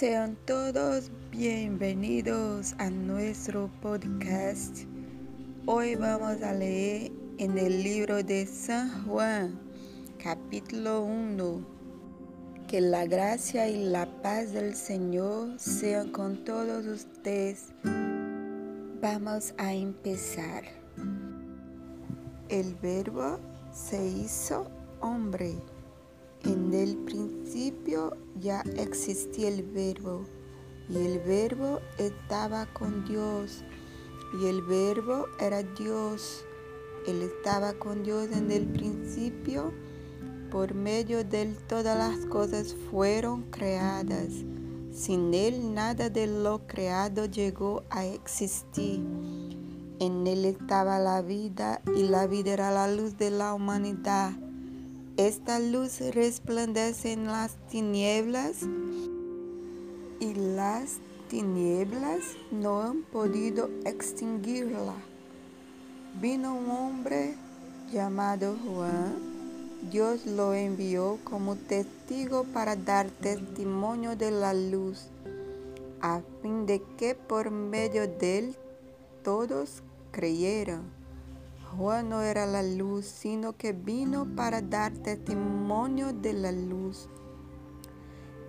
Sean todos bienvenidos a nuestro podcast. Hoy vamos a leer en el libro de San Juan, capítulo 1. Que la gracia y la paz del Señor sean con todos ustedes. Vamos a empezar. El verbo se hizo hombre. En el principio ya existía el verbo y el verbo estaba con Dios y el verbo era Dios. Él estaba con Dios en el principio. Por medio de él todas las cosas fueron creadas. Sin él nada de lo creado llegó a existir. En él estaba la vida y la vida era la luz de la humanidad. Esta luz resplandece en las tinieblas y las tinieblas no han podido extinguirla. Vino un hombre llamado Juan. Dios lo envió como testigo para dar testimonio de la luz, a fin de que por medio de él todos creyeran. Juan no era la luz, sino que vino para dar testimonio de la luz.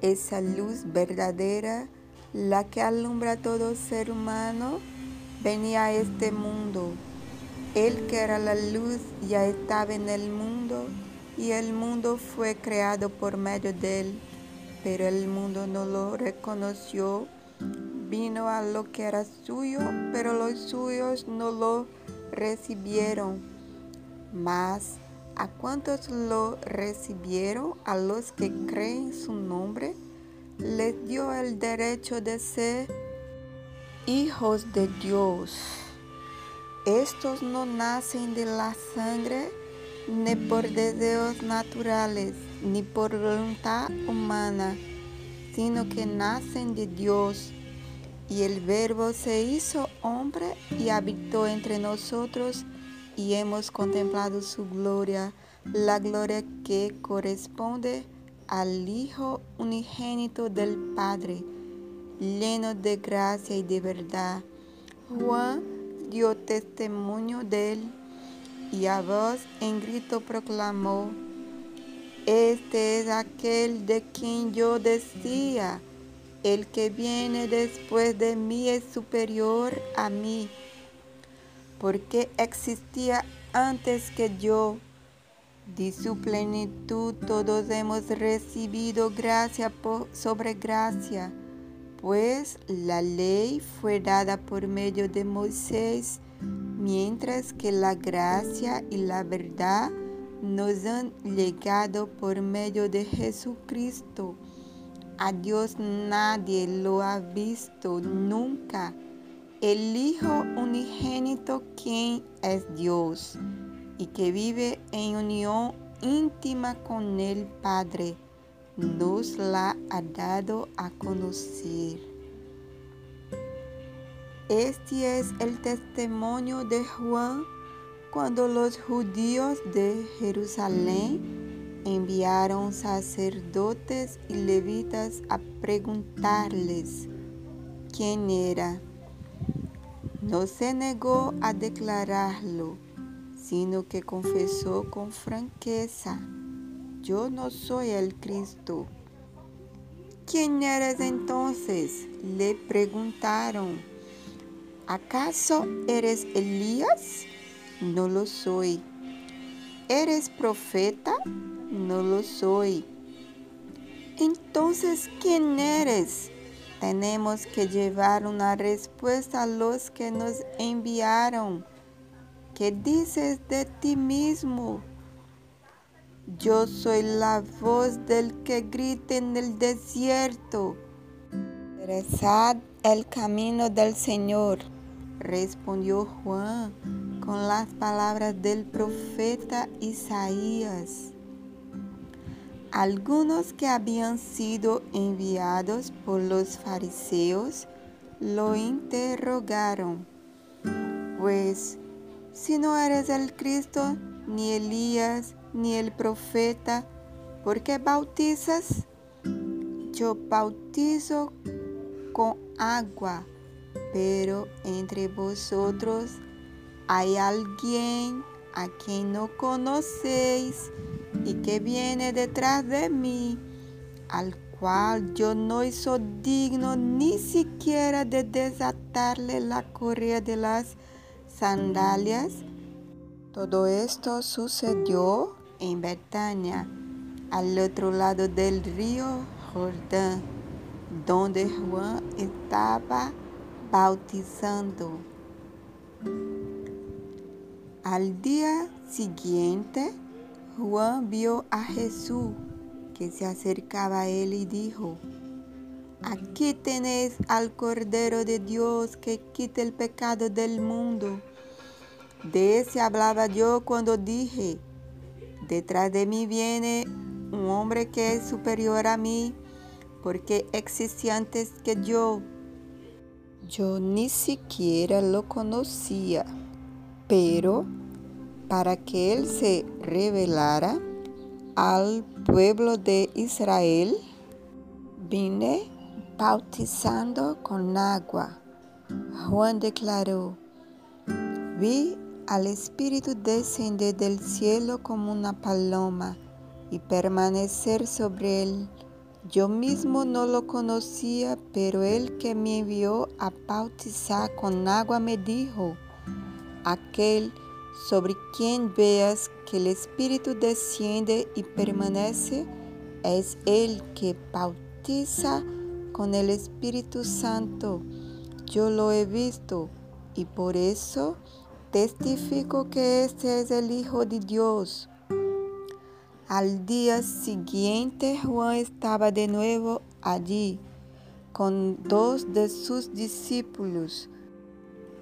Esa luz verdadera, la que alumbra a todo ser humano, venía a este mundo. Él que era la luz ya estaba en el mundo y el mundo fue creado por medio de él, pero el mundo no lo reconoció. Vino a lo que era suyo, pero los suyos no lo recibieron. Mas a cuantos lo recibieron, a los que creen su nombre, les dio el derecho de ser hijos de Dios. Estos no nacen de la sangre, ni por deseos naturales, ni por voluntad humana, sino que nacen de Dios. Y el Verbo se hizo hombre y habitó entre nosotros y hemos contemplado su gloria, la gloria que corresponde al Hijo unigénito del Padre, lleno de gracia y de verdad. Juan dio testimonio de él y a voz en grito proclamó, Este es aquel de quien yo decía, el que viene después de mí es superior a mí, porque existía antes que yo. De su plenitud todos hemos recibido gracia sobre gracia, pues la ley fue dada por medio de Moisés, mientras que la gracia y la verdad nos han llegado por medio de Jesucristo. A Dios nadie lo ha visto nunca. El Hijo unigénito, quien es Dios y que vive en unión íntima con el Padre, nos la ha dado a conocer. Este es el testimonio de Juan cuando los judíos de Jerusalén enviaron sacerdotes y levitas a preguntarles quién era. No se negó a declararlo, sino que confesó con franqueza, yo no soy el Cristo. ¿Quién eres entonces? Le preguntaron. ¿Acaso eres Elías? No lo soy. ¿Eres profeta? No lo soy. Entonces, ¿quién eres? Tenemos que llevar una respuesta a los que nos enviaron. ¿Qué dices de ti mismo? Yo soy la voz del que grita en el desierto. Rezad el camino del Señor, respondió Juan con las palabras del profeta Isaías. Algunos que habían sido enviados por los fariseos lo interrogaron, pues si no eres el Cristo, ni Elías, ni el profeta, ¿por qué bautizas? yo bautizo con agua, pero entre vosotros hay alguien a quien no conocéis y que viene detrás de mí, al cual yo no soy digno ni siquiera de desatarle la correa de las sandalias. Todo esto sucedió en Betania, al otro lado del río Jordán, donde Juan estaba bautizando. Al día siguiente, Juan vio a Jesús que se acercaba a él y dijo, Aquí tenéis al Cordero de Dios que quita el pecado del mundo. De ese hablaba yo cuando dije, detrás de mí viene un hombre que es superior a mí, porque existía antes que yo. Yo ni siquiera lo conocía, pero para que él se revelara al pueblo de Israel, vine bautizando con agua. Juan declaró, vi al Espíritu descender del cielo como una paloma y permanecer sobre él. Yo mismo no lo conocía, pero el que me envió a bautizar con agua me dijo, aquel sobre quien veas que el Espíritu desciende y permanece, es el que bautiza con el Espíritu Santo. Yo lo he visto y por eso testifico que este es el Hijo de Dios. Al día siguiente Juan estaba de nuevo allí con dos de sus discípulos.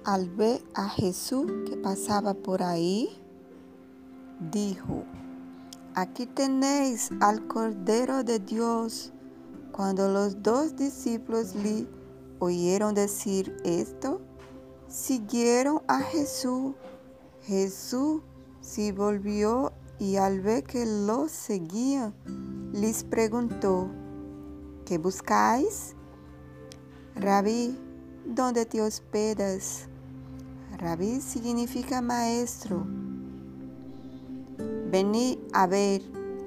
Al ver a Jesús que pasaba por ahí, dijo, aquí tenéis al Cordero de Dios. Cuando los dos discípulos le oyeron decir esto, siguieron a Jesús. Jesús se volvió y al ver que los seguían, les preguntó, ¿qué buscáis? Rabí, ¿dónde te hospedas? Rabí significa maestro. Venid a ver,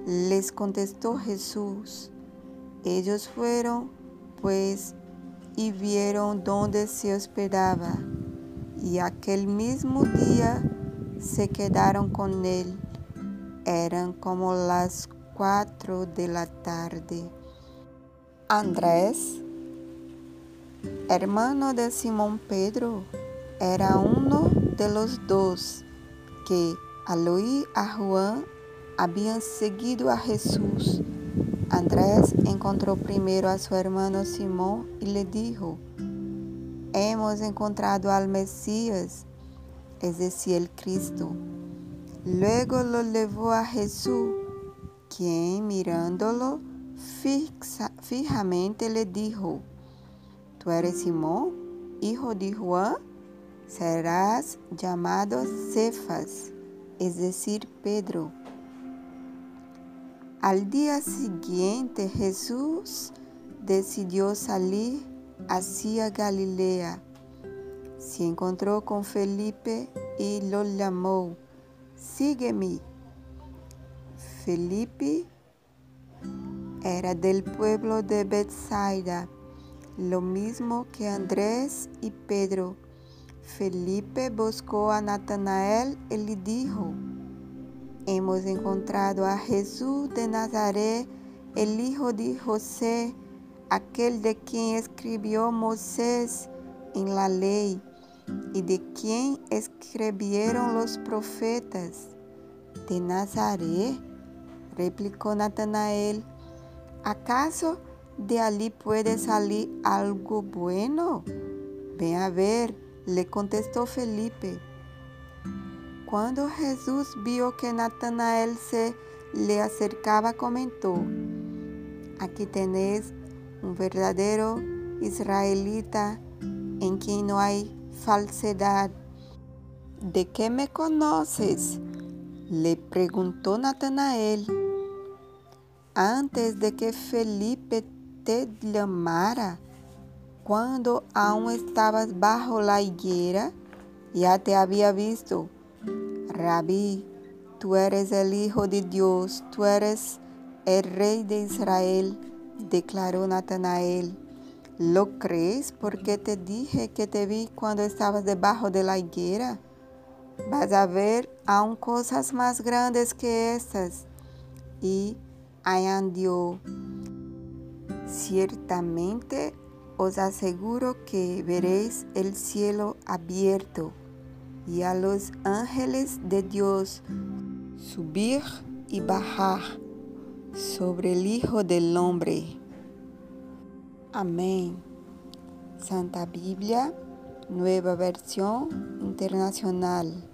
les contestó Jesús. Ellos fueron, pues, y vieron dónde se hospedaba, y aquel mismo día se quedaron con él. Eran como las cuatro de la tarde. Andrés, hermano de Simón Pedro, era uno de los dos que al oír a Juan habían seguido a Jesús. Andrés encontró primero a su hermano Simón y le dijo, hemos encontrado al Mesías, es decir, el Cristo. Luego lo llevó a Jesús, quien mirándolo fijamente le dijo, ¿tú eres Simón, hijo de Juan? Serás llamado Cefas, es decir, Pedro. Al día siguiente Jesús decidió salir hacia Galilea. Se encontró con Felipe y lo llamó sígueme. Felipe era del pueblo de Bethsaida, lo mismo que Andrés y Pedro. Felipe buscó a Natanael y le dijo, hemos encontrado a Jesús de Nazaret, el hijo de José, aquel de quien escribió Moisés en la ley y de quién escribieron los profetas. De Nazaret, replicó Natanael, ¿acaso de allí puede salir algo bueno? Ven a ver, le contestó Felipe. Cuando Jesús vio que Natanael se le acercaba, comentó, aquí tenéis un verdadero israelita en quien no hay falsedad. ¿De qué me conoces? le preguntó Natanael. Antes de que Felipe te llamara cuando aún estabas bajo la higuera, ya te había visto. Rabí, tú eres el Hijo de Dios, tú eres el Rey de Israel, declaró Natanael. ¿Lo crees porque te dije que te vi cuando estabas debajo de la higuera? Vas a ver aún cosas más grandes que estas. Y añadió, ciertamente os aseguro que veréis el cielo abierto y a los ángeles de Dios subir y bajar sobre el Hijo del Hombre. Amén. Santa Biblia, nueva versión internacional.